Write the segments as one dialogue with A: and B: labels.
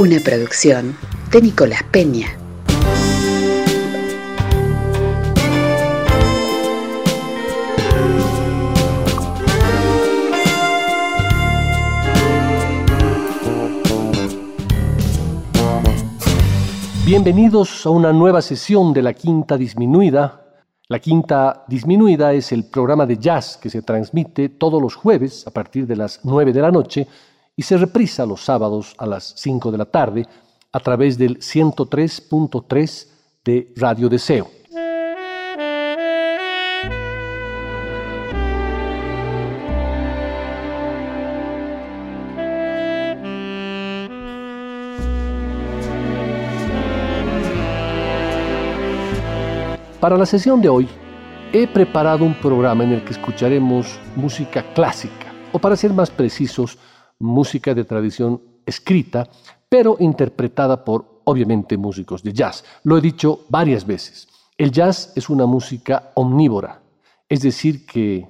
A: Una producción de Nicolás Peña.
B: Bienvenidos a una nueva sesión de la Quinta Disminuida. La Quinta Disminuida es el programa de jazz que se transmite todos los jueves a partir de las 9 de la noche y se reprisa los sábados a las 5 de la tarde a través del 103.3 de Radio Deseo. Para la sesión de hoy he preparado un programa en el que escucharemos música clásica, o para ser más precisos, música de tradición escrita, pero interpretada por, obviamente, músicos de jazz. Lo he dicho varias veces. El jazz es una música omnívora, es decir, que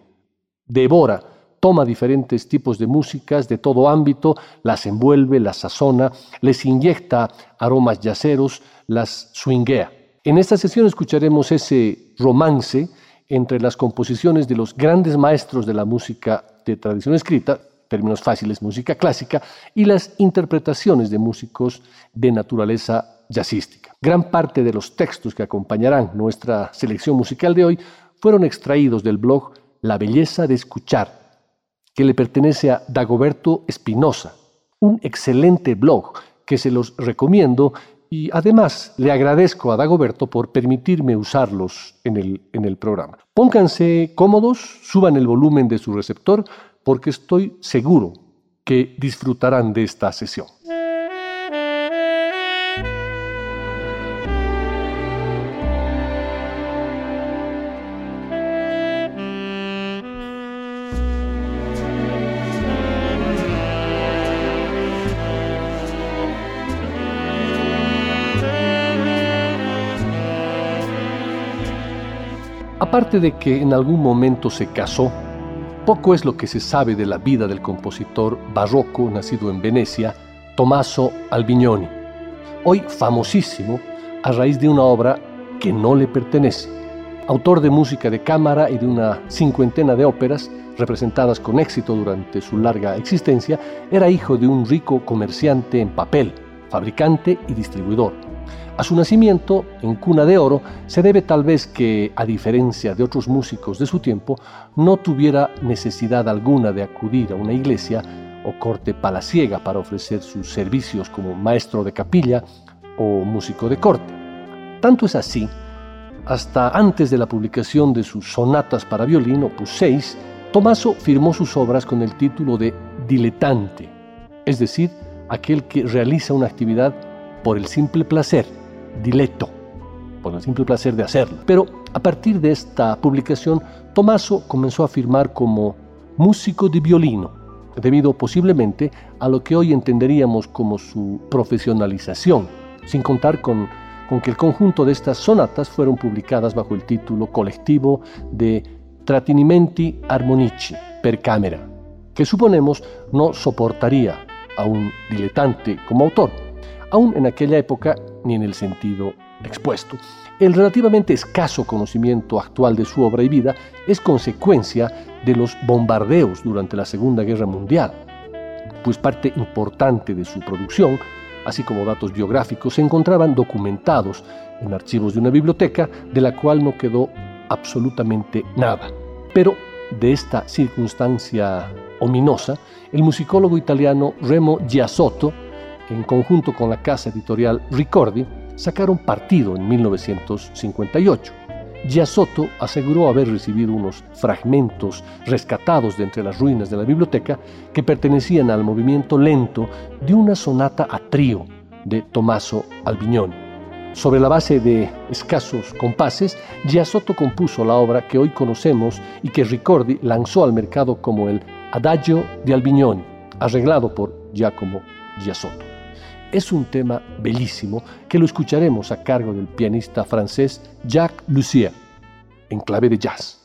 B: devora, toma diferentes tipos de músicas de todo ámbito, las envuelve, las sazona, les inyecta aromas yaceros, las swinguea. En esta sesión escucharemos ese romance entre las composiciones de los grandes maestros de la música de tradición escrita, términos fáciles, música clásica, y las interpretaciones de músicos de naturaleza jazzística. Gran parte de los textos que acompañarán nuestra selección musical de hoy fueron extraídos del blog La belleza de escuchar, que le pertenece a Dagoberto Espinosa, un excelente blog que se los recomiendo y además le agradezco a Dagoberto por permitirme usarlos en el, en el programa. Pónganse cómodos, suban el volumen de su receptor porque estoy seguro que disfrutarán de esta sesión. Aparte de que en algún momento se casó, poco es lo que se sabe de la vida del compositor barroco nacido en Venecia, Tommaso Albignoni, hoy famosísimo a raíz de una obra que no le pertenece. Autor de música de cámara y de una cincuentena de óperas representadas con éxito durante su larga existencia, era hijo de un rico comerciante en papel, fabricante y distribuidor a su nacimiento, en cuna de oro, se debe tal vez que, a diferencia de otros músicos de su tiempo, no tuviera necesidad alguna de acudir a una iglesia o corte palaciega para ofrecer sus servicios como maestro de capilla o músico de corte. Tanto es así, hasta antes de la publicación de sus sonatas para violín, opus 6, Tomaso firmó sus obras con el título de diletante, es decir, aquel que realiza una actividad por el simple placer diletto, por el simple placer de hacerlo. Pero a partir de esta publicación, Tommaso comenzó a firmar como músico de violino, debido posiblemente a lo que hoy entenderíamos como su profesionalización, sin contar con, con que el conjunto de estas sonatas fueron publicadas bajo el título colectivo de Tratinimenti Armonici per Camera, que suponemos no soportaría a un diletante como autor, aún en aquella época ni en el sentido expuesto. El relativamente escaso conocimiento actual de su obra y vida es consecuencia de los bombardeos durante la Segunda Guerra Mundial, pues parte importante de su producción, así como datos biográficos, se encontraban documentados en archivos de una biblioteca de la cual no quedó absolutamente nada. Pero de esta circunstancia ominosa, el musicólogo italiano Remo Giasotto en conjunto con la casa editorial Ricordi sacaron partido en 1958. Giasotto aseguró haber recibido unos fragmentos rescatados de entre las ruinas de la biblioteca que pertenecían al movimiento lento de una sonata a trío de Tommaso Albiñón. Sobre la base de escasos compases, Giasotto compuso la obra que hoy conocemos y que Ricordi lanzó al mercado como el Adagio de Albiñón, arreglado por Giacomo Giasotto. Es un tema bellísimo que lo escucharemos a cargo del pianista francés Jacques Lussier, en clave de jazz.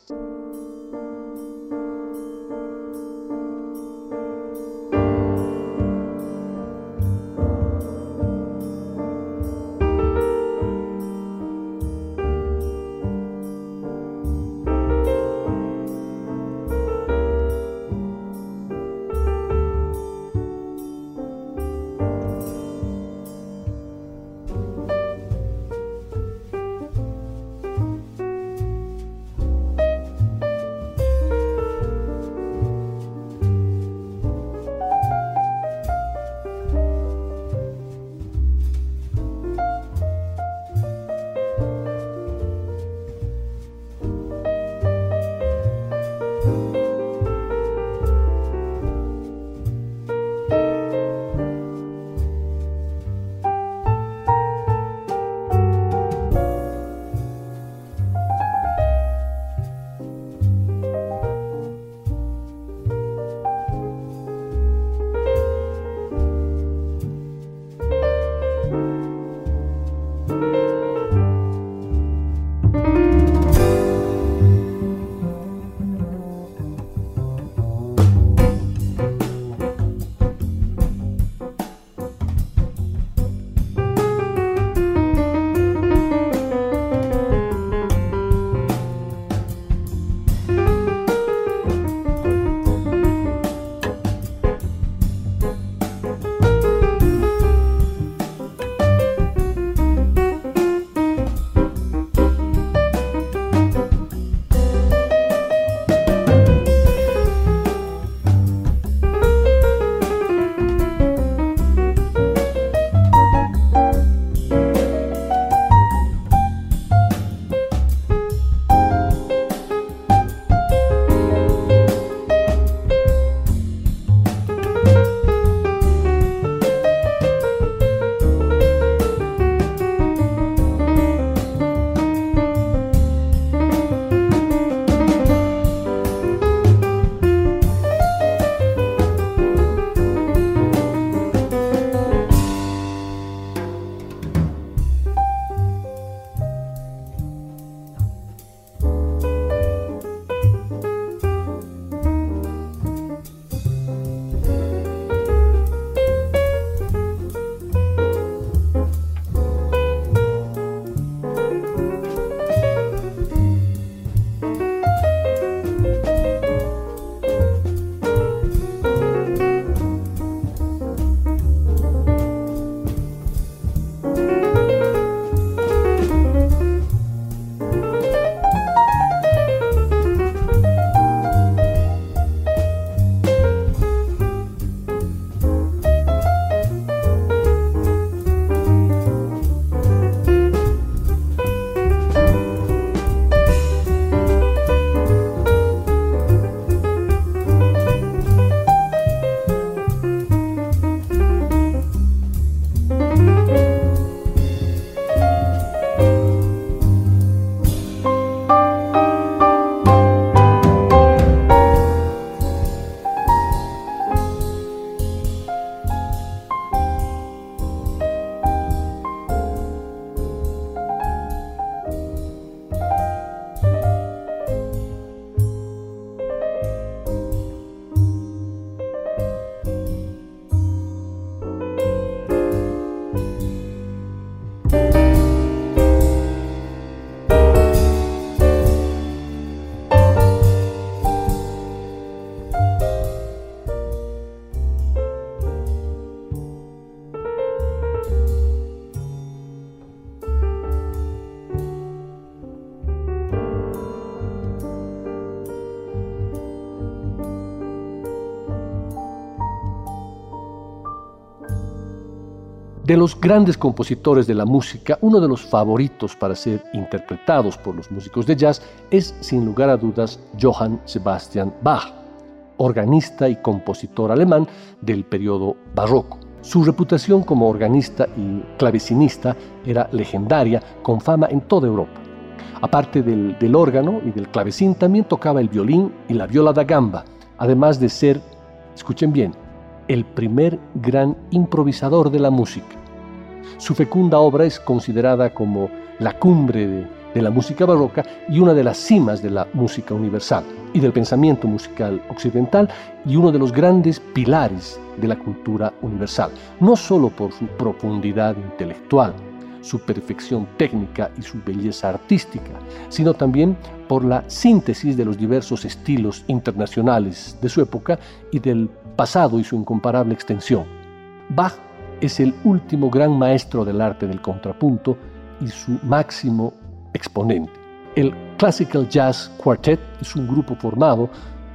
B: de los grandes compositores de la música, uno de los favoritos para ser interpretados por los músicos de jazz es sin lugar a dudas Johann Sebastian Bach, organista y compositor alemán del periodo barroco. Su reputación como organista y clavecinista era legendaria, con fama en toda Europa. Aparte del, del órgano y del clavecín, también tocaba el violín y la viola da gamba, además de ser, escuchen bien, el primer gran improvisador de la música. Su fecunda obra es considerada como la cumbre de, la música barroca y una de las cimas de la música universal y del pensamiento musical occidental y uno de los grandes pilares de la cultura universal, no solo por su profundidad intelectual, su perfección técnica y su belleza artística, sino también por la síntesis de los diversos estilos internacionales de su época y del pasado y su incomparable extensión. Bach es el último gran maestro del arte del contrapunto y su máximo exponente. El Classical Jazz Quartet es un grupo formado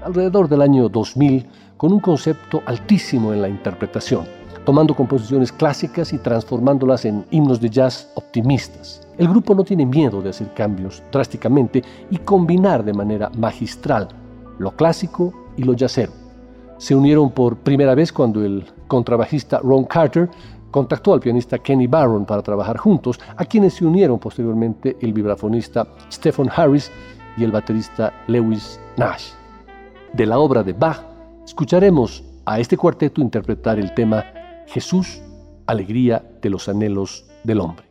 B: alrededor del año 2000 con un concepto altísimo en la interpretación, tomando composiciones clásicas y transformándolas en himnos de jazz optimistas. El grupo no tiene miedo de hacer cambios drásticamente y combinar de manera magistral lo clásico y lo jazzero. Se unieron por primera vez cuando el contrabajista Ron Carter contactó al pianista Kenny Barron para trabajar juntos, a quienes se unieron posteriormente el vibrafonista Stephen Harris y el baterista Lewis Nash. De la obra de Bach, escucharemos a este cuarteto interpretar el tema Jesús, alegría de los anhelos del hombre.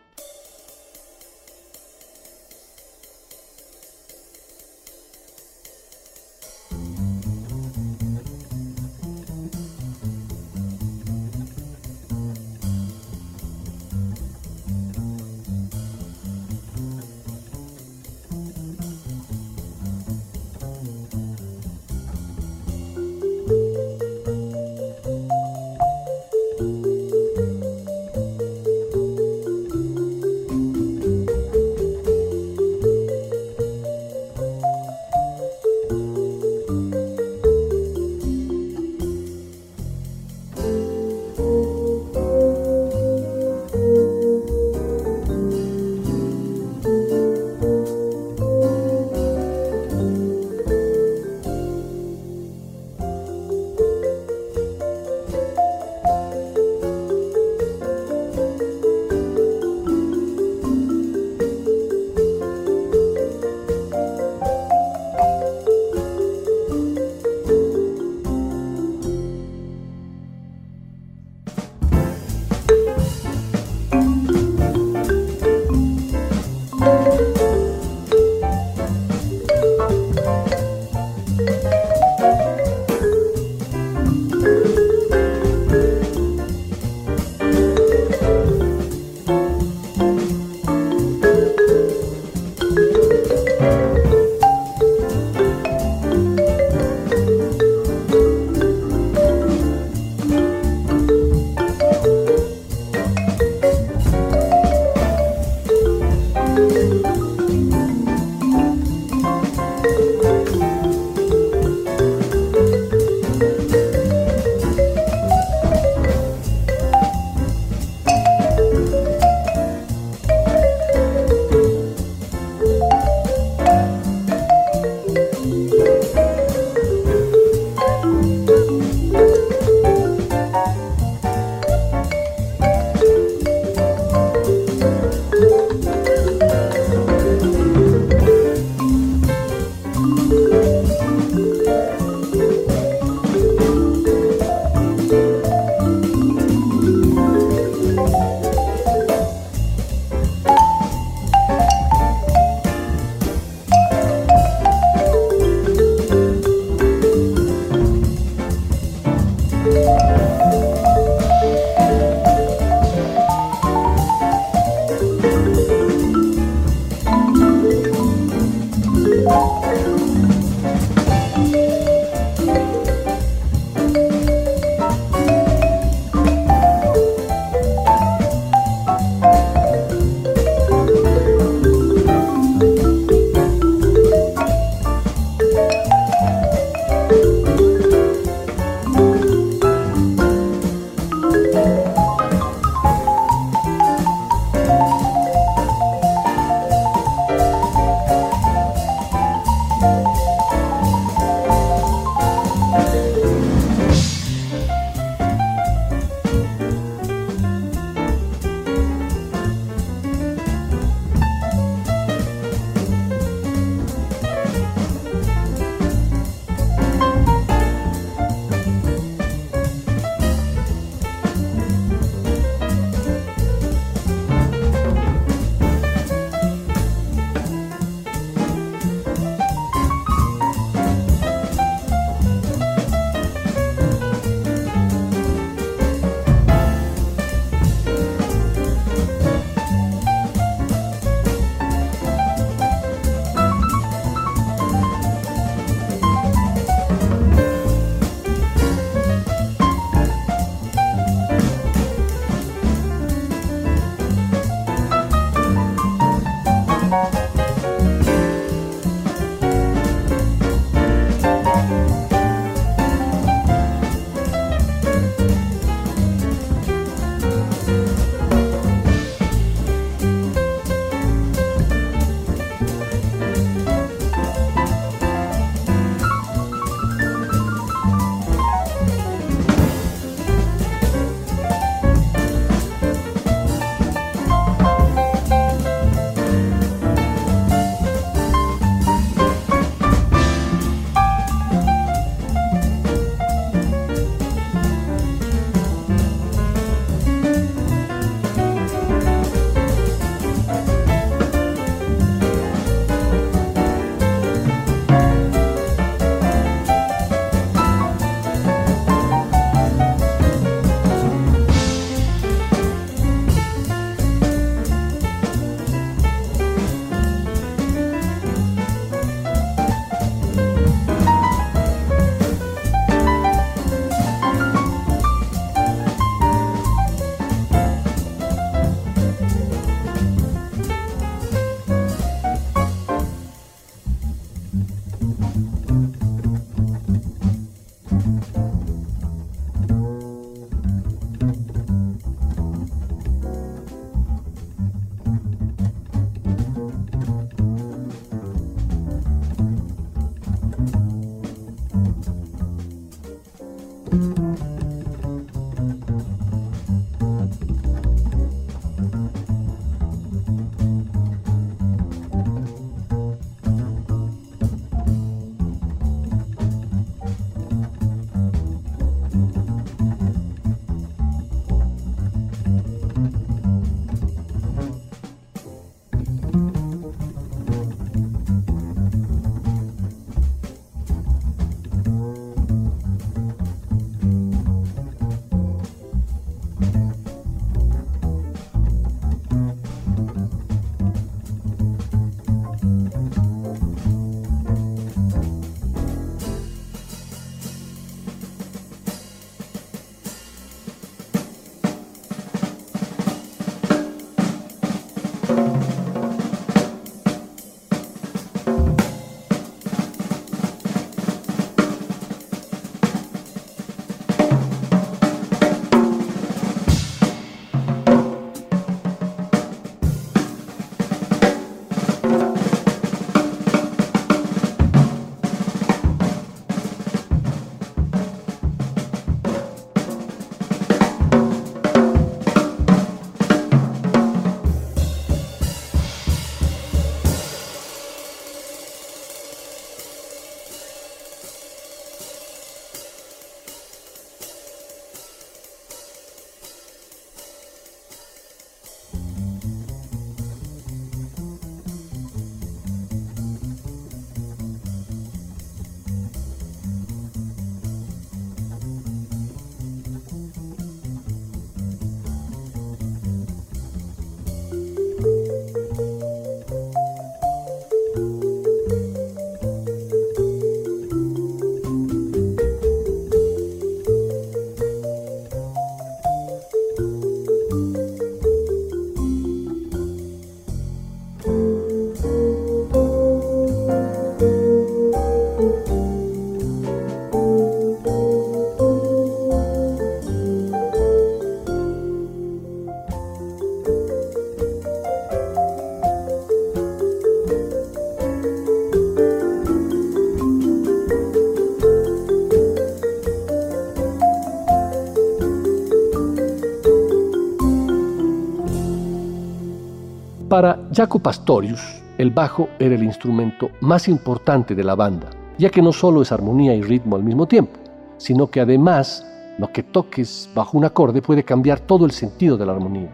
B: Para Jaco Pastorius, el bajo era el instrumento más importante de la banda, ya que no solo es armonía y ritmo al mismo tiempo, sino que además lo que toques bajo un acorde puede cambiar todo el sentido de la armonía.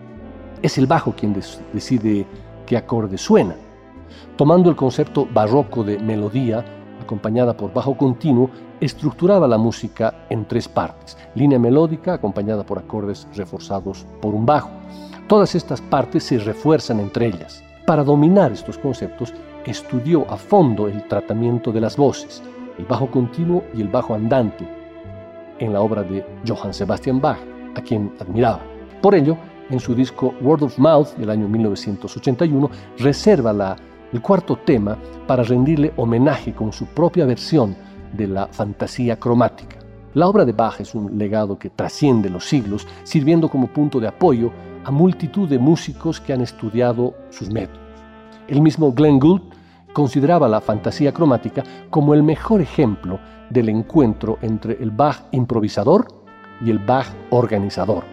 B: Es el bajo quien decide qué acorde suena. Tomando el concepto barroco de melodía, acompañada por bajo continuo, estructuraba la música en tres partes. Línea melódica acompañada por acordes reforzados por un bajo. Todas estas partes se refuerzan entre ellas. Para dominar estos conceptos, estudió a fondo el tratamiento de las voces, el bajo continuo y el bajo andante, en la obra de Johann Sebastian Bach, a quien admiraba. Por ello, en su disco Word of Mouth del año 1981, reserva la, el cuarto tema para rendirle homenaje con su propia versión de la fantasía cromática. La obra de Bach es un legado que trasciende los siglos, sirviendo como punto de apoyo a multitud de músicos que han estudiado sus métodos. El mismo Glenn Gould consideraba la fantasía cromática como el mejor ejemplo del encuentro entre el Bach improvisador y el Bach organizador.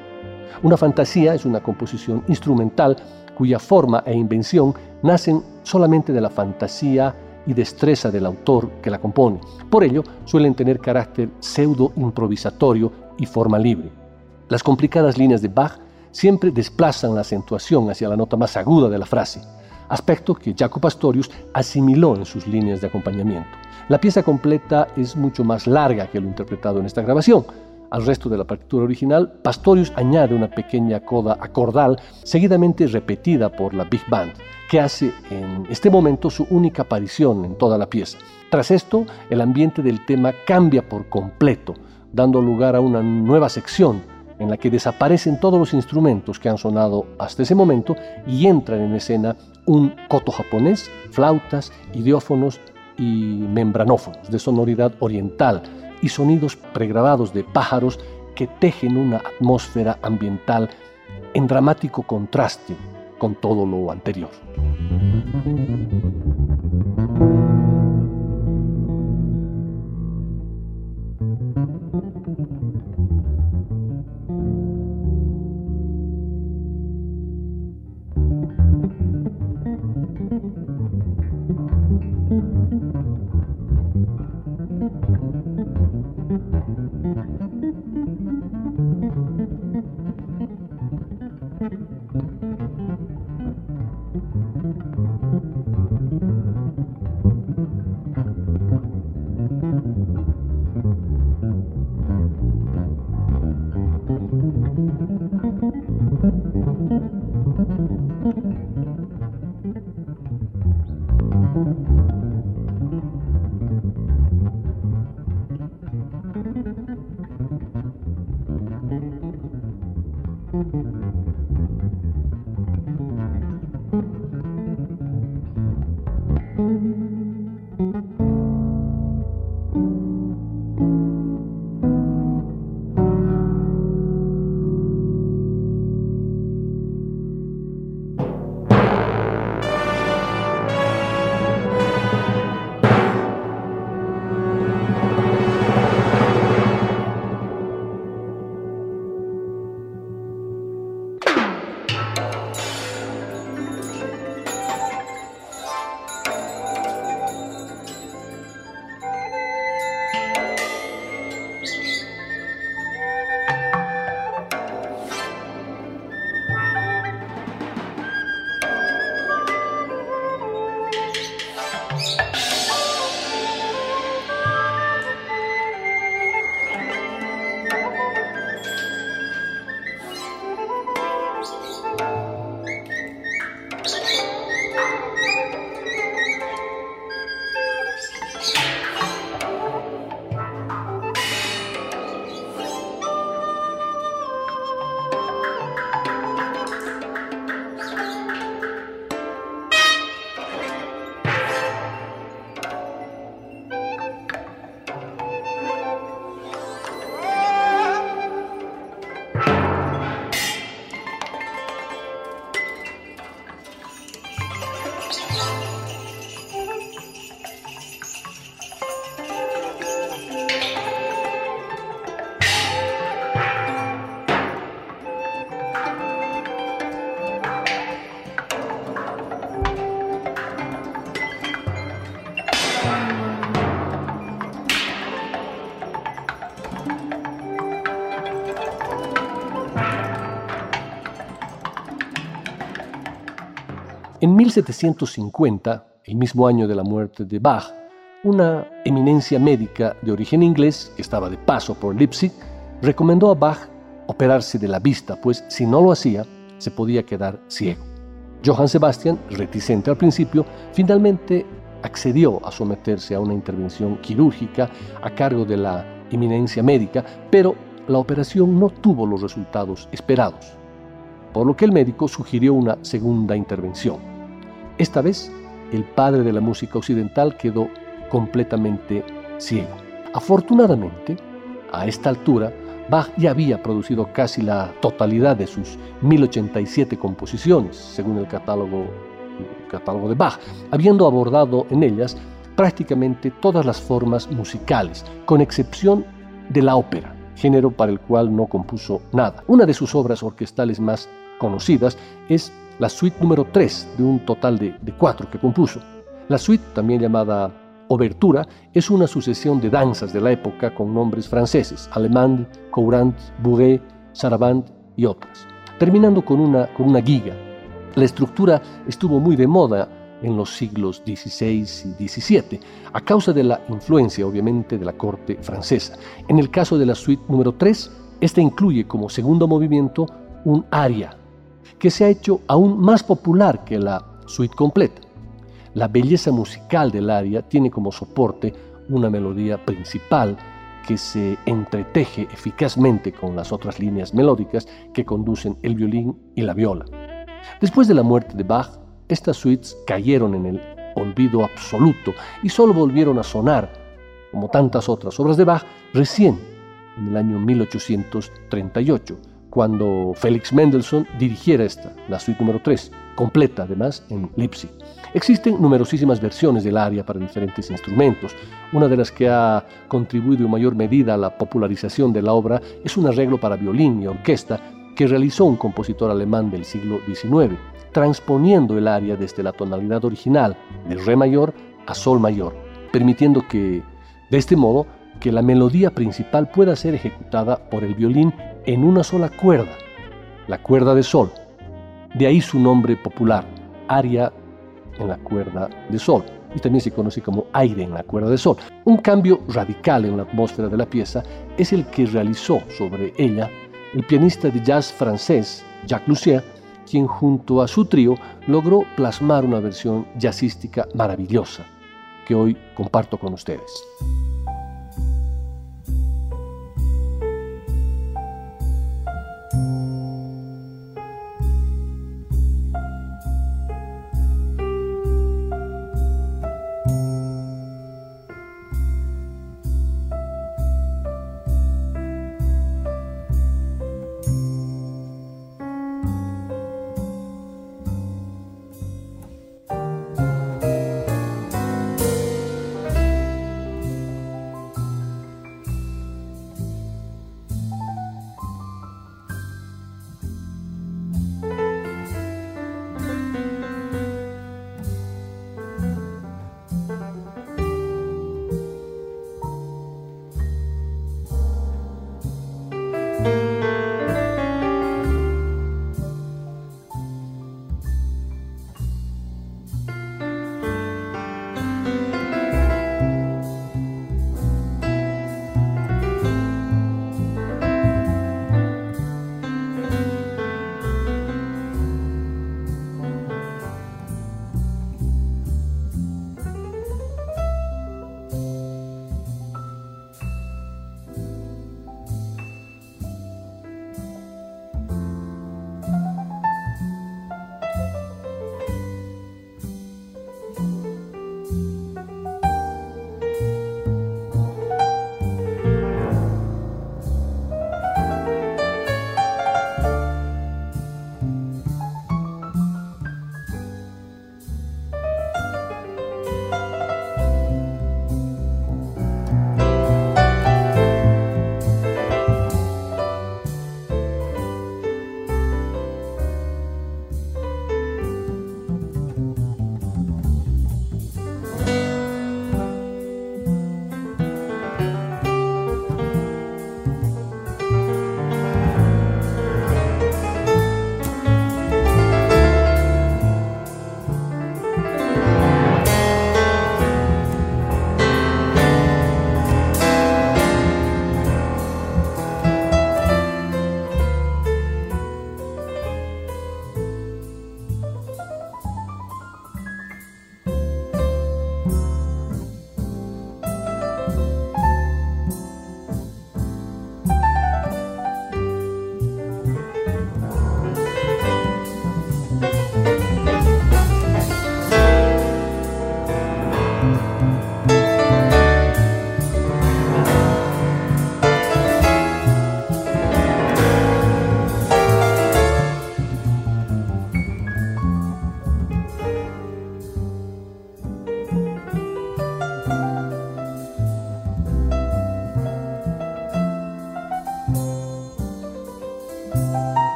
B: Una fantasía es una composición instrumental cuya forma e invención nacen solamente de la fantasía y destreza del autor que la compone. Por ello, suelen tener carácter pseudo improvisatorio y forma libre. Las complicadas líneas de Bach siempre desplazan la acentuación hacia la nota más aguda de la frase, aspecto que Jaco Pastorius asimiló en sus líneas de acompañamiento. La pieza completa es mucho más larga que lo interpretado en esta grabación. Al resto de la partitura original, Pastorius añade una pequeña coda acordal seguidamente repetida por la Big Band, que hace en este momento su única aparición en toda la pieza. Tras esto, el ambiente del tema cambia por completo, dando lugar a una nueva sección en la que desaparecen todos los instrumentos que han sonado hasta ese momento y entran en escena un coto japonés, flautas, idiófonos y membranófonos de sonoridad oriental y sonidos pregrabados de pájaros que tejen una atmósfera ambiental en dramático contraste con todo lo anterior. 1750, el mismo año de la muerte de Bach, una eminencia médica de origen inglés, que estaba de paso por Leipzig, recomendó a Bach operarse de la vista, pues si no lo hacía, se podía quedar ciego. Johann Sebastian, reticente al principio, finalmente accedió a someterse a una intervención quirúrgica a cargo de la eminencia médica, pero la operación no tuvo los resultados esperados, por lo que el médico sugirió una segunda intervención. Esta vez, el padre de la música occidental quedó completamente ciego. Afortunadamente, a esta altura, Bach ya había producido casi la totalidad de sus 1087 composiciones, según el catálogo, catálogo de Bach, habiendo abordado en ellas prácticamente todas las formas musicales, con excepción de la ópera, género para el cual no compuso nada. Una de sus obras orquestales más conocidas es la suite número 3 de un total de, de cuatro que compuso. La suite, también llamada Obertura es una sucesión de danzas de la época con nombres franceses, Alemán, Courant, Bourret, Sarabande y otras, terminando con una, con una giga. La estructura estuvo muy de moda en los siglos XVI y XVII, a causa de la influencia, obviamente, de la corte francesa. En el caso de la suite número 3, esta incluye como segundo movimiento un aria, que se ha hecho aún más popular que la suite completa. La belleza musical del aria tiene como soporte una melodía principal que se entreteje eficazmente con las otras líneas melódicas que conducen el violín y la viola. Después de la muerte de Bach, estas suites cayeron en el olvido absoluto y solo volvieron a sonar, como tantas otras obras de Bach, recién en el año 1838, cuando Félix Mendelssohn dirigiera esta, la suite número 3, completa además en Leipzig. Existen numerosísimas versiones del aria para diferentes instrumentos. Una de las que ha contribuido en mayor medida a la popularización de la obra es un arreglo para violín y orquesta que realizó un compositor alemán del siglo XIX, transponiendo el aria desde la tonalidad original de re mayor a sol mayor, permitiendo que, de este modo, que la melodía principal pueda ser ejecutada por el violín en una sola cuerda, la cuerda de sol. De ahí su nombre popular, aria en la cuerda de sol, y también se conoce como aire en la cuerda de sol. Un cambio radical en la atmósfera de la pieza es el que realizó sobre ella el pianista de jazz francés Jacques Lussier, quien junto a su trío logró plasmar una versión jazzística maravillosa que hoy comparto con ustedes.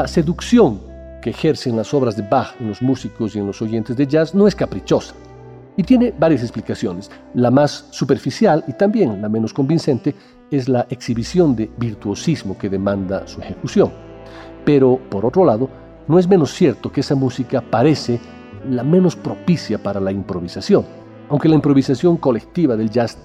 B: La seducción que ejercen las obras de Bach en los músicos y en los oyentes de jazz no es caprichosa y tiene varias explicaciones. La más superficial y también la menos convincente es la exhibición de virtuosismo que demanda su ejecución. Pero, por otro lado, no es menos cierto que esa música parece la menos propicia para la improvisación. Aunque la improvisación colectiva del jazz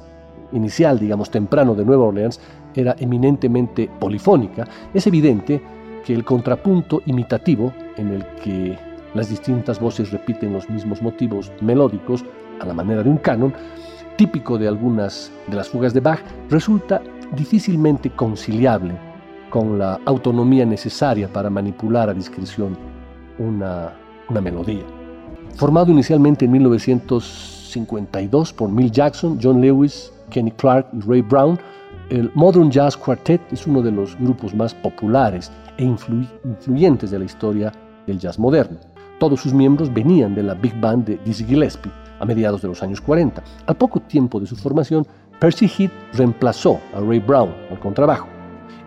B: inicial, digamos temprano de Nueva Orleans, era eminentemente polifónica, es evidente que el contrapunto imitativo, en el que las distintas voces repiten los mismos motivos melódicos a la manera de un canon, típico de algunas de las fugas de Bach, resulta difícilmente conciliable con la autonomía necesaria para manipular a discreción una, una melodía. Formado inicialmente en 1952 por Mill Jackson, John Lewis, Kenny Clark y Ray Brown, el Modern Jazz Quartet es uno de los grupos más populares e influyentes de la historia del jazz moderno. Todos sus miembros venían de la big band de Dizzy Gillespie a mediados de los años 40. Al poco tiempo de su formación, Percy Heath reemplazó a Ray Brown al contrabajo.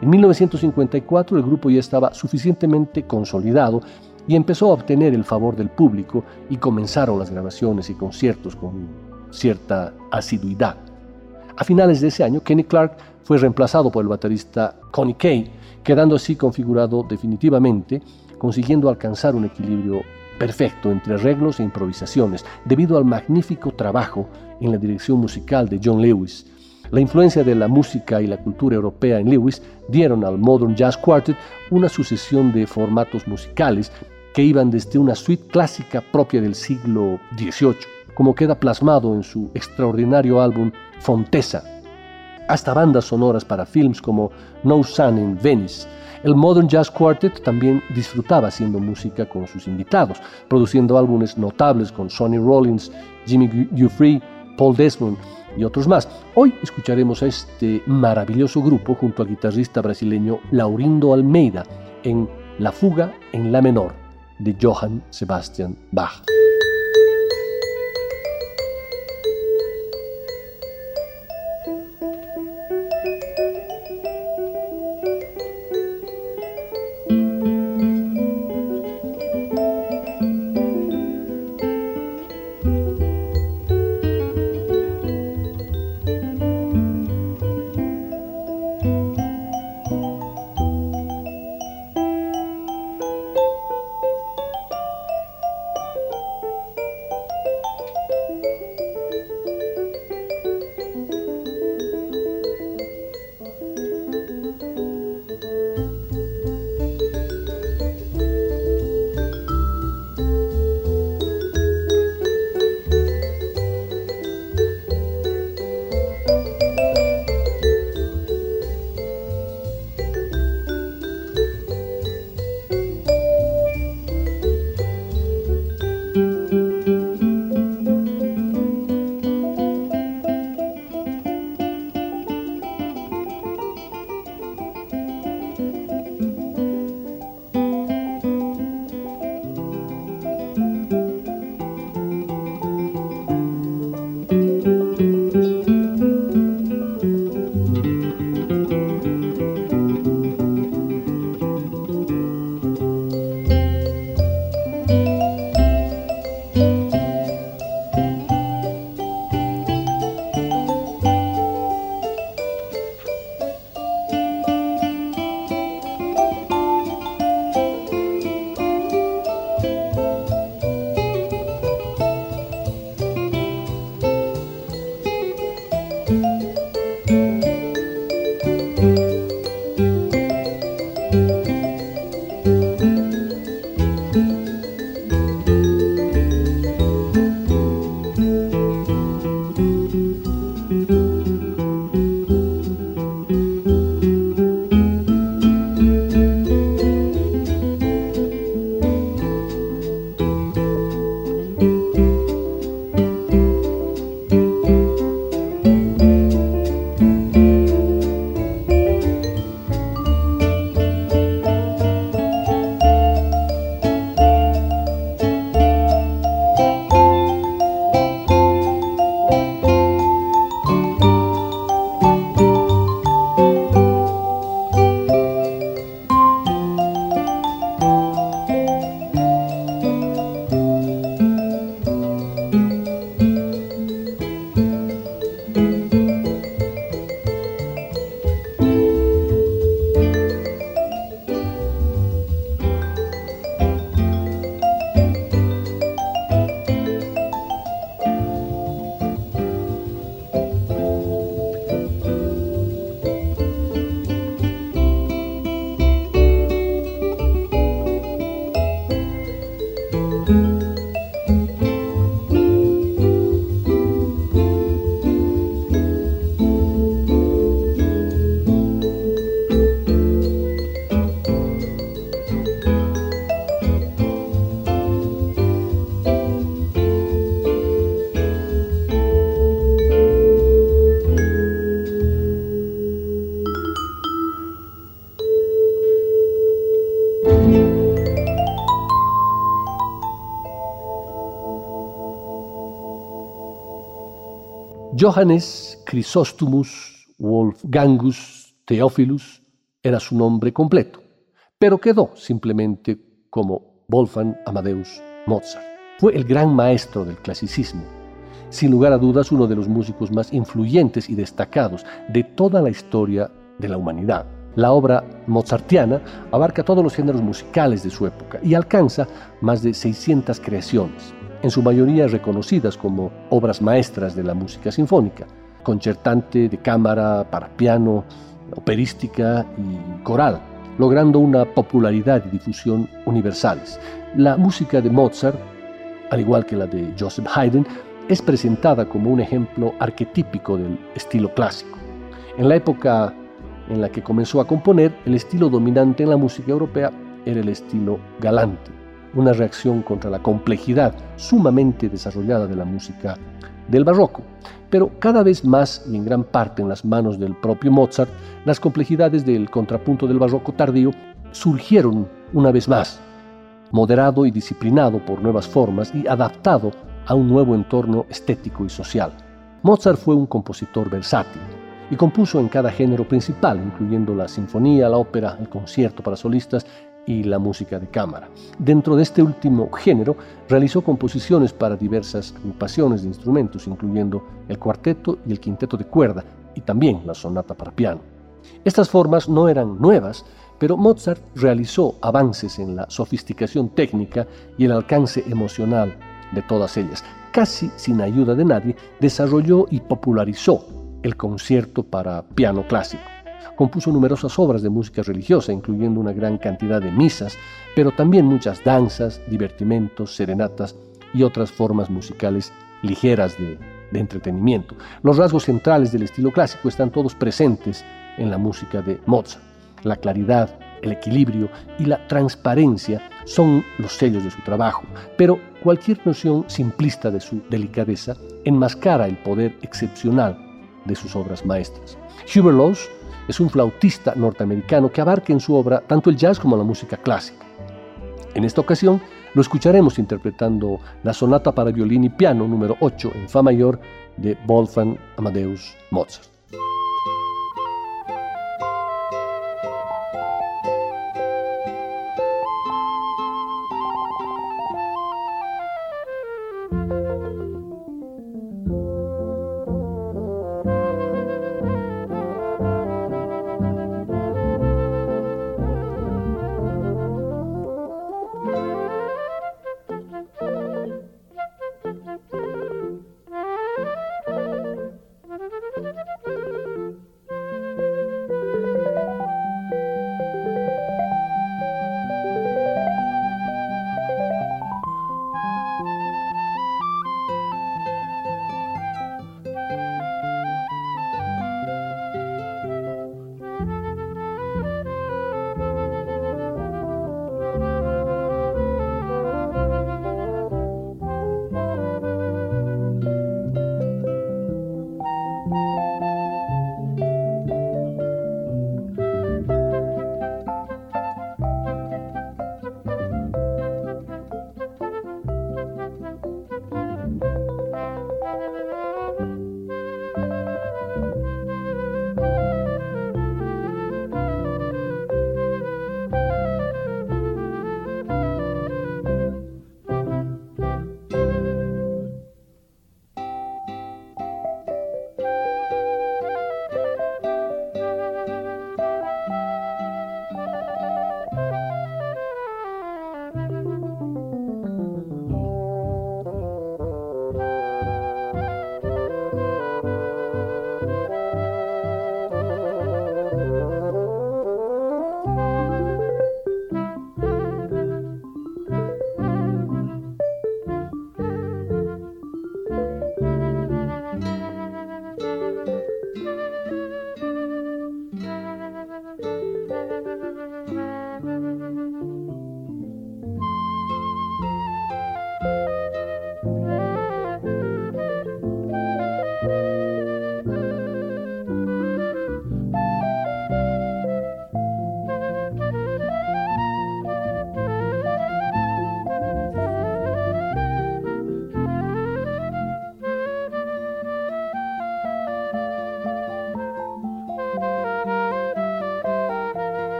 B: En 1954 el grupo ya estaba suficientemente consolidado y empezó a obtener el favor del público y comenzaron las grabaciones y conciertos con cierta asiduidad. A finales de ese año, Kenny Clark fue reemplazado por el baterista Connie Kay, quedando así configurado definitivamente, consiguiendo alcanzar un equilibrio perfecto entre arreglos e improvisaciones, debido al magnífico trabajo en la dirección musical de John Lewis. La influencia de la música y la cultura europea en Lewis dieron al Modern Jazz Quartet una sucesión de formatos musicales que iban desde una suite clásica propia del siglo XVIII, como queda plasmado en su extraordinario álbum Fontesa, hasta bandas sonoras para films como No Sun in Venice, el Modern Jazz Quartet también disfrutaba haciendo música con sus invitados, produciendo álbumes notables con Sonny Rollins, Jimmy Guthrie, Paul Desmond y otros más. Hoy escucharemos a este maravilloso grupo junto al guitarrista brasileño Laurindo Almeida en La fuga en la menor de Johann Sebastian Bach. Johannes Chrysostomos Wolfgangus Theophilus era su nombre completo, pero quedó simplemente como Wolfgang Amadeus Mozart. Fue el gran maestro del clasicismo, sin lugar a dudas uno de los músicos más influyentes y destacados de toda la historia de la humanidad. La obra mozartiana abarca todos los géneros musicales de su época y alcanza más de 600 creaciones, en su mayoría reconocidas como obras maestras de la música sinfónica, concertante de cámara para piano, operística y coral, logrando una popularidad y difusión universales. La música de Mozart, al igual que la de Joseph Haydn, es presentada como un ejemplo arquetípico del estilo clásico. En la época en la que comenzó a componer, el estilo dominante en la música europea era el estilo galante, una reacción contra la complejidad sumamente desarrollada de la música del barroco. Pero cada vez más y en gran parte en las manos del propio Mozart, las complejidades del contrapunto del barroco tardío surgieron una vez más, moderado y disciplinado por nuevas formas y adaptado a un nuevo entorno estético y social. Mozart fue un compositor versátil y compuso en cada género principal, incluyendo la sinfonía, la ópera, el concierto para solistas y la música de cámara. Dentro de este último género, realizó composiciones para diversas agrupaciones de instrumentos, incluyendo el cuarteto y el quinteto de cuerda, y también la sonata para piano. Estas formas no eran nuevas, pero Mozart realizó avances en la sofisticación técnica y el alcance emocional de todas ellas. Casi sin ayuda de nadie, desarrolló y popularizó el concierto para piano clásico. Compuso numerosas obras de música religiosa, incluyendo una gran cantidad de misas, pero también muchas danzas, divertimentos, serenatas y otras formas musicales ligeras de, entretenimiento. Los rasgos centrales del estilo clásico están todos presentes en la música de Mozart. La claridad, el equilibrio y la transparencia son los sellos de su trabajo, pero cualquier noción simplista de su delicadeza enmascara el poder excepcional de sus obras maestras. Hubert Laws es un flautista norteamericano que abarca en su obra tanto el jazz como la música clásica. En esta ocasión lo escucharemos interpretando la sonata para violín y piano número 8 en Fa mayor de Wolfgang Amadeus Mozart.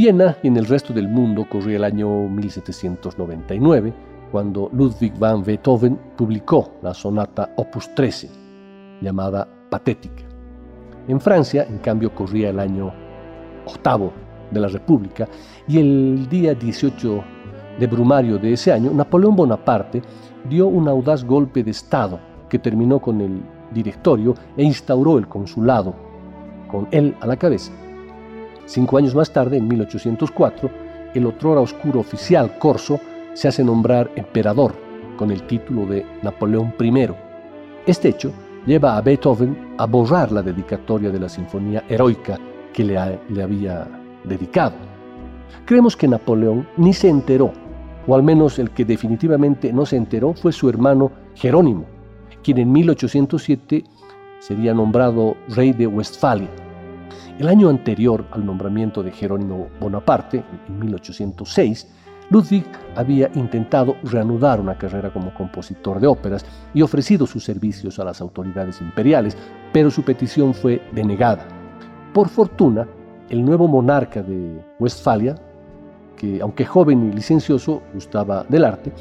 B: Viena y en el resto del mundo corría el año 1799, cuando Ludwig van Beethoven publicó la sonata Opus 13, llamada Patética. En Francia, en cambio, corría el año octavo de la República y el día 18 de Brumario de ese año, Napoleón Bonaparte dio un audaz golpe de Estado que terminó con el directorio e instauró el consulado, con él a la cabeza. Cinco años más tarde, en 1804, el otrora oscuro oficial Corso se hace nombrar emperador con el título de Napoleón I. Este hecho lleva a Beethoven a borrar la dedicatoria de la sinfonía heroica que le, le había dedicado. Creemos que Napoleón ni se enteró, o al menos el que definitivamente no se enteró fue su hermano Jerónimo, quien en 1807 sería nombrado rey de Westfalia. El año anterior al nombramiento de Jerónimo Bonaparte, en 1806, Ludwig había intentado reanudar una carrera como compositor de óperas y ofrecido sus servicios a las autoridades imperiales, pero su petición fue denegada. Por fortuna, el nuevo monarca de Westfalia, que aunque joven y licencioso, gustaba del arte,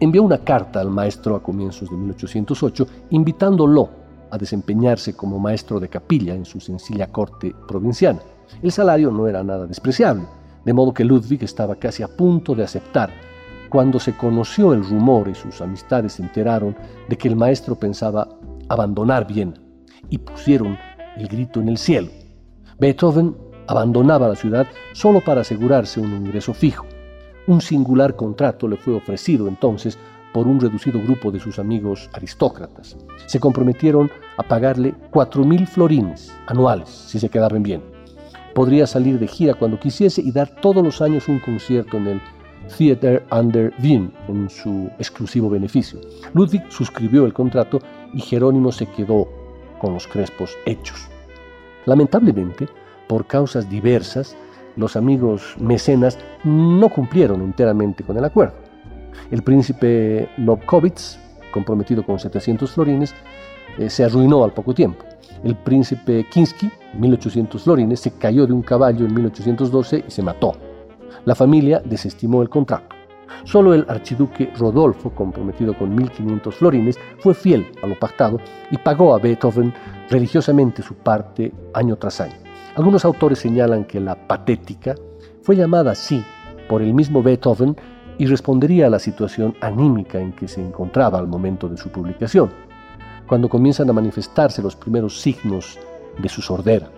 B: envió una carta al maestro a comienzos de 1808 invitándolo a desempeñarse como maestro de capilla en su sencilla corte provinciana. El salario no era nada despreciable, de modo que Ludwig estaba casi a punto de aceptar. Cuando se conoció el rumor y sus amistades se enteraron de que el maestro pensaba abandonar Viena y pusieron el grito en el cielo. Beethoven abandonaba la ciudad solo para asegurarse un ingreso fijo. Un singular contrato le fue ofrecido entonces por un reducido grupo de sus amigos aristócratas. Se comprometieron a pagarle 4.000 florines anuales si se quedaba bien. Podría salir de gira cuando quisiese y dar todos los años un concierto en el Theater under Wien en su exclusivo beneficio. Ludwig suscribió el contrato y Jerónimo se quedó con los crespos hechos. Lamentablemente, por causas diversas, los amigos mecenas no cumplieron enteramente con el acuerdo. El príncipe Lobkowitz, comprometido con 700 florines, eh, se arruinó al poco tiempo. El príncipe Kinsky, 1800 florines, se cayó de un caballo en 1812 y se mató. La familia desestimó el contrato. Solo el archiduque Rodolfo, comprometido con 1500 florines, fue fiel a lo pactado y pagó a Beethoven religiosamente su parte año tras año. Algunos autores señalan que la patética fue llamada así por el mismo Beethoven y respondería a la situación anímica en que se encontraba al momento de su publicación, cuando comienzan a manifestarse los primeros signos de su sordera.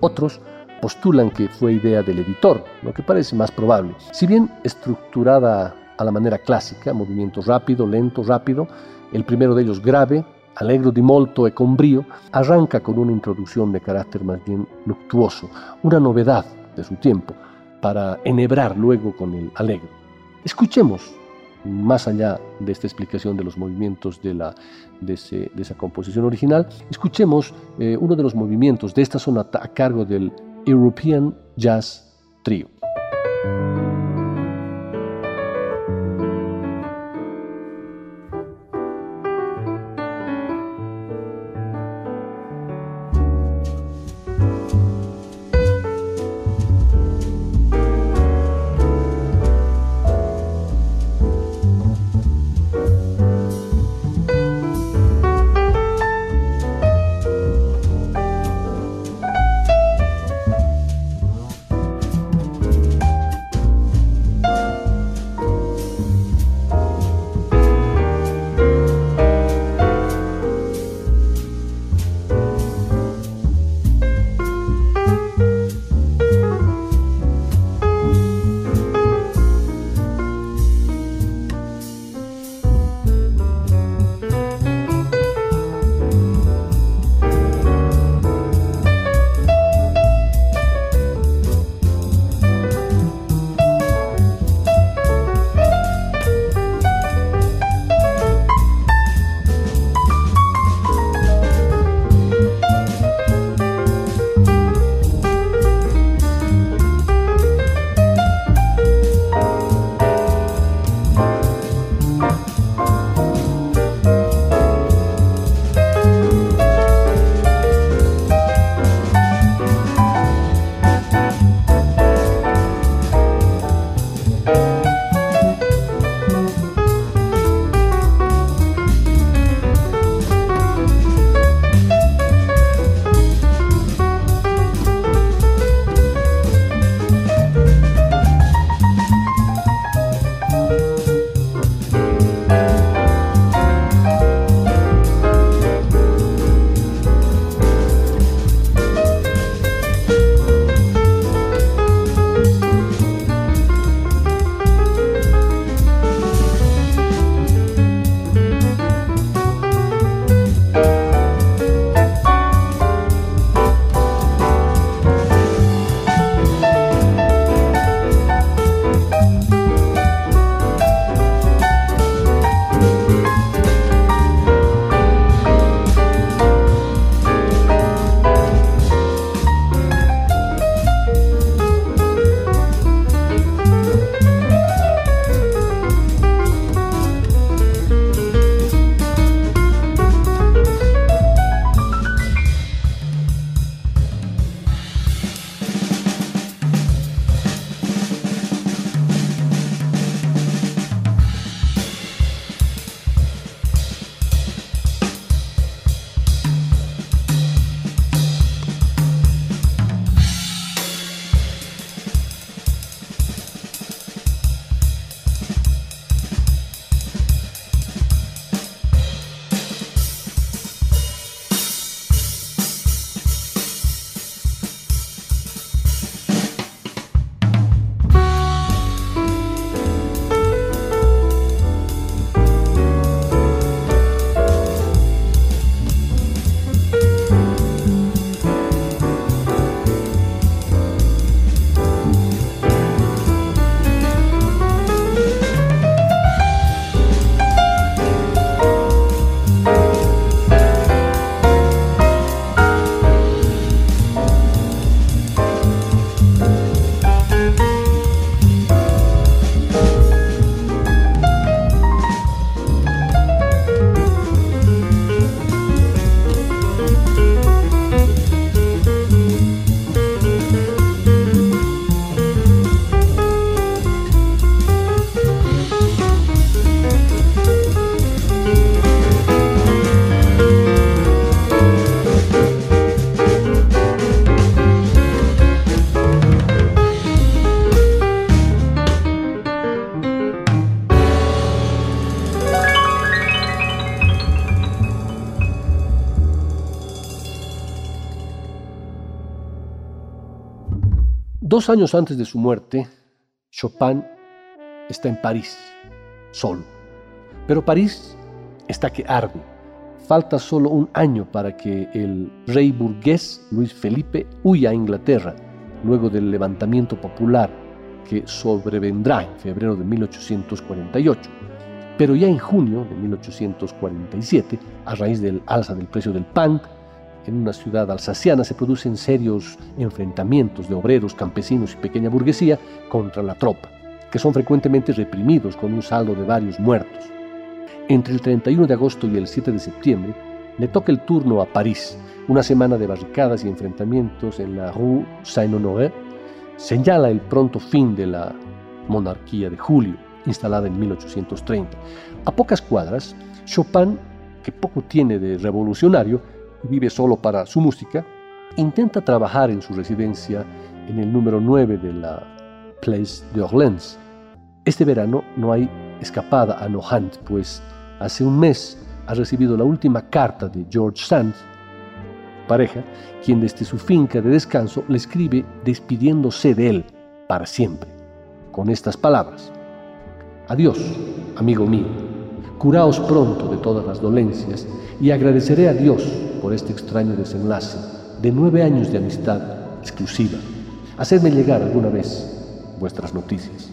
B: Otros postulan que fue idea del editor, lo que parece más probable. Si bien estructurada a la manera clásica, movimiento rápido, lento, rápido, el primero de ellos grave, Allegro di molto e con brío, arranca con una introducción de carácter más bien luctuoso, una novedad de su tiempo, para enhebrar luego con el alegro. Escuchemos, más allá de esta explicación de los movimientos de, la, de, esa composición original, escuchemos eh, uno de los movimientos de esta sonata a cargo del European Jazz Trio. Dos años antes de su muerte, Chopin está en París, solo. Pero París está que arde. Falta solo un año para que el rey burgués Luis Felipe huya a Inglaterra, luego del levantamiento popular que sobrevendrá en febrero de 1848. Pero ya en junio de 1847, a raíz del alza del precio del pan, en una ciudad alsaciana se producen serios enfrentamientos de obreros, campesinos y pequeña burguesía contra la tropa, que son frecuentemente reprimidos con un saldo de varios muertos. Entre el 31 de agosto y el 7 de septiembre le toca el turno a París, una semana de barricadas y enfrentamientos en la Rue Saint-Honoré, señala el pronto fin de la monarquía de Julio, instalada en 1830. A pocas cuadras, Chopin, que poco tiene de revolucionario, vive solo para su música, intenta trabajar en su residencia en el número 9 de la Place d'Orléans. Este verano no hay escapada a Nohant, pues hace un mes ha recibido la última carta de George Sand, pareja, quien desde su finca de descanso le escribe despidiéndose de él para siempre, con estas palabras. Adiós, amigo mío, curaos pronto de todas las dolencias y agradeceré a Dios por este extraño desenlace de nueve años de amistad exclusiva. Hacedme llegar alguna vez vuestras noticias.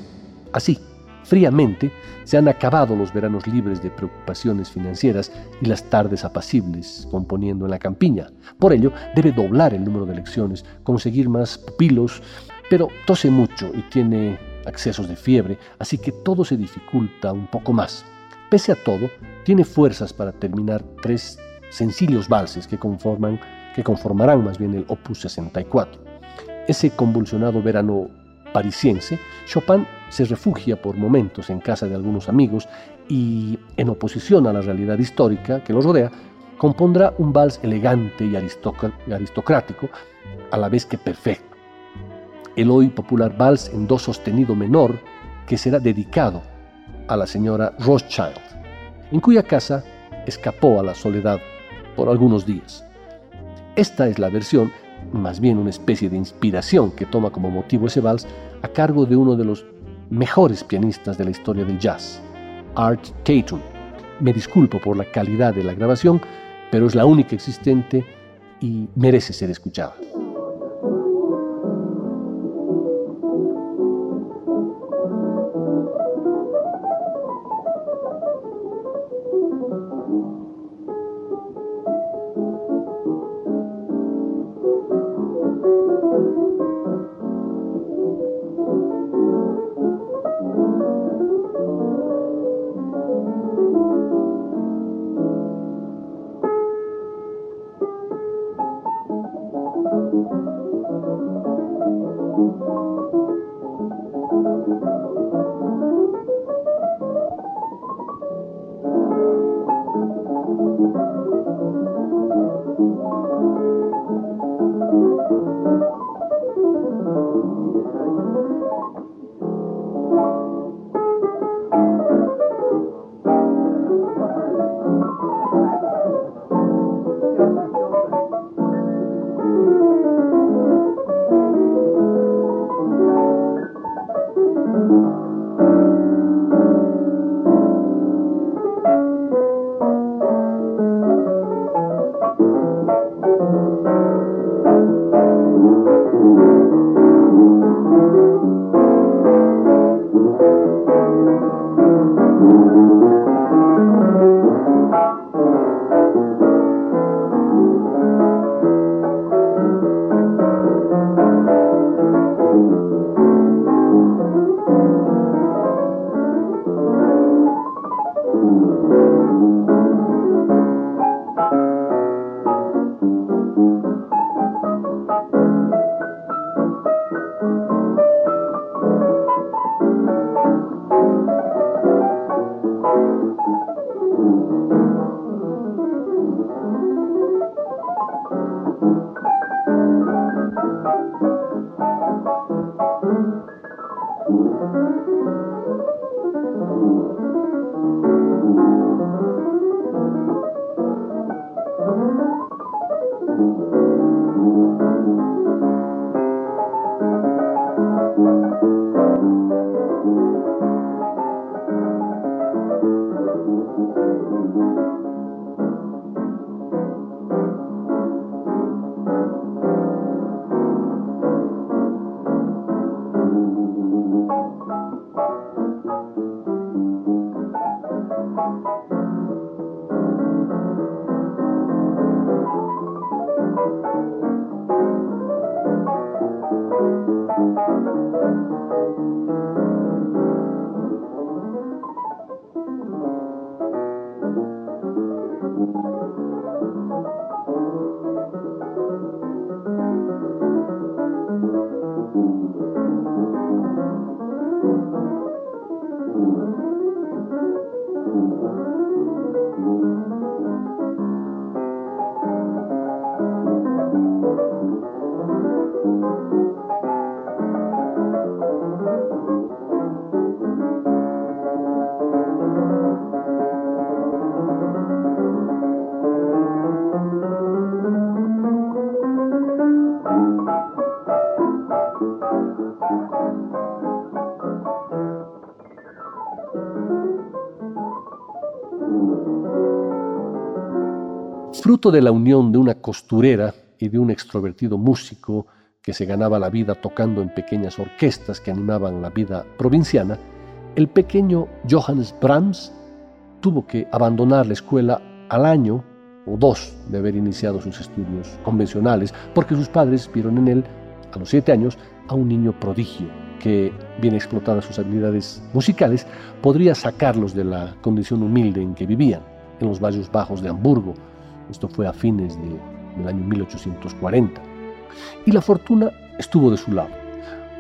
B: Así, fríamente, se han acabado los veranos libres de preocupaciones financieras y las tardes apacibles componiendo en la campiña. Por ello, debe doblar el número de lecciones, conseguir más pupilos, pero tose mucho y tiene accesos de fiebre, así que todo se dificulta un poco más. Pese a todo, tiene fuerzas para terminar tres sencillos valses que, conformarán más bien el Opus 64. Ese convulsionado verano parisiense, Chopin se refugia por momentos en casa de algunos amigos y, en oposición a la realidad histórica que lo rodea, compondrá un vals elegante y aristocrático, a la vez que perfecto. El hoy popular vals en do sostenido menor que será dedicado a la señora Rothschild, en cuya casa escapó a la soledad por algunos días. Esta es la versión, más bien una especie de inspiración que toma como motivo ese vals a cargo de uno de los mejores pianistas de la historia del jazz, Art Tatum. Me disculpo por la calidad de la grabación, pero es la única existente y merece ser escuchada. De la unión de una costurera y de un extrovertido músico que se ganaba la vida tocando en pequeñas orquestas que animaban la vida provinciana, el pequeño Johannes Brahms tuvo que abandonar la escuela al año o dos de haber iniciado sus estudios convencionales, porque sus padres vieron en él, a los siete años, a un niño prodigio que, bien explotadas sus habilidades musicales, podría sacarlos de la condición humilde en que vivían, en los barrios bajos de Hamburgo, esto fue a fines del año 1840. Y la fortuna estuvo de su lado.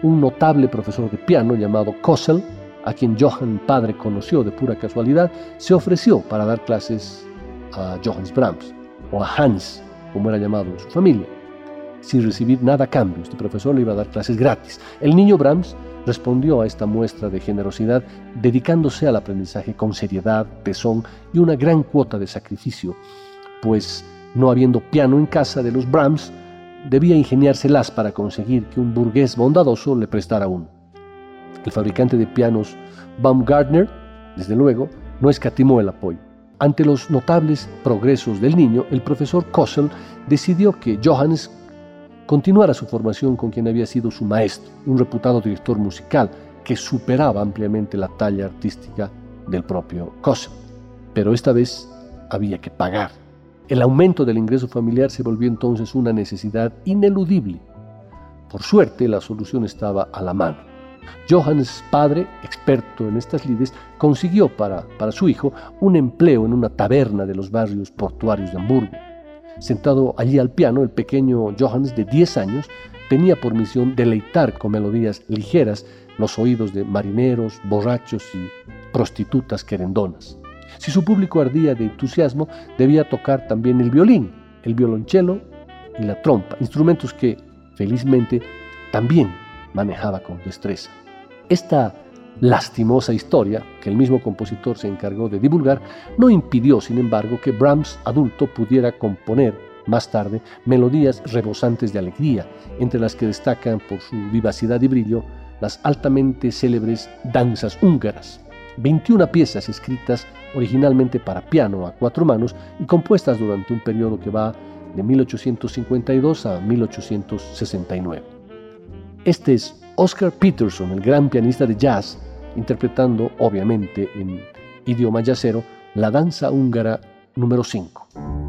B: Un notable profesor de piano llamado Kossel, a quien Johann padre conoció de pura casualidad, se ofreció para dar clases a Johannes Brahms, o a Hans, como era llamado en su familia, sin recibir nada a cambio. Este profesor le iba a dar clases gratis. El niño Brahms respondió a esta muestra de generosidad dedicándose al aprendizaje con seriedad, tesón y una gran cuota de sacrificio pues no habiendo piano en casa de los Brahms, debía ingeniárselas para conseguir que un burgués bondadoso le prestara uno. El fabricante de pianos Baumgartner, desde luego, no escatimó el apoyo. Ante los notables progresos del niño, el profesor Kossel decidió que Johannes continuara su formación con quien había sido su maestro, un reputado director musical que superaba ampliamente la talla artística del propio Kossel. Pero esta vez había que pagar. El aumento del ingreso familiar se volvió entonces una necesidad ineludible. Por suerte, la solución estaba a la mano. Johannes, padre, experto en estas lides, consiguió para, para su hijo un empleo en una taberna de los barrios portuarios de Hamburgo. Sentado allí al piano, el pequeño Johannes de 10 años tenía por misión deleitar con melodías ligeras los oídos de marineros, borrachos y prostitutas querendonas. Si su público ardía de entusiasmo, debía tocar también el violín, el violonchelo y la trompa, instrumentos que, felizmente, también manejaba con destreza. Esta lastimosa historia, que el mismo compositor se encargó de divulgar, no impidió, sin embargo, que Brahms, adulto, pudiera componer más tarde melodías rebosantes de alegría, entre las que destacan por su vivacidad y brillo las altamente célebres danzas húngaras, 21 piezas escritas originalmente para piano a cuatro manos y compuestas durante un periodo que va de 1852 a 1869. Este es Oscar Peterson, el gran pianista de jazz, interpretando, obviamente en idioma jazzero, la danza húngara número 5.